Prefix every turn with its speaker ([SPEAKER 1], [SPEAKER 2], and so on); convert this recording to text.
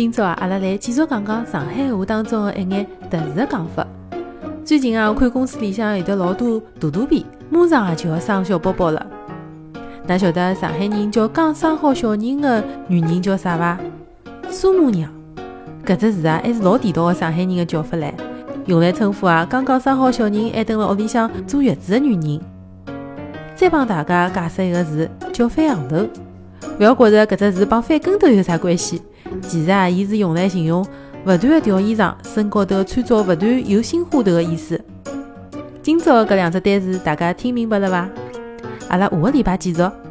[SPEAKER 1] 今朝啊，阿拉来继续讲讲上海话当中的一眼特殊的讲法。最近啊，我看公司里向有得老多肚肚皮，马上啊就要生小宝宝了。㑚晓得上海人叫刚生好小人的女人叫啥伐？苏母娘。搿只词啊，还是老地道的上海人的叫法唻，用来称呼啊刚刚生好小人还蹲辣屋里向坐月子的女人。再帮大家解释一个字，叫翻行头。勿要觉着搿只词帮翻跟头有啥关系，其实啊，伊是用来形容勿断的调衣裳，身高头穿着勿断有新花头的意思。今朝的搿两只单词大家听明白了伐？阿拉下个礼拜继续。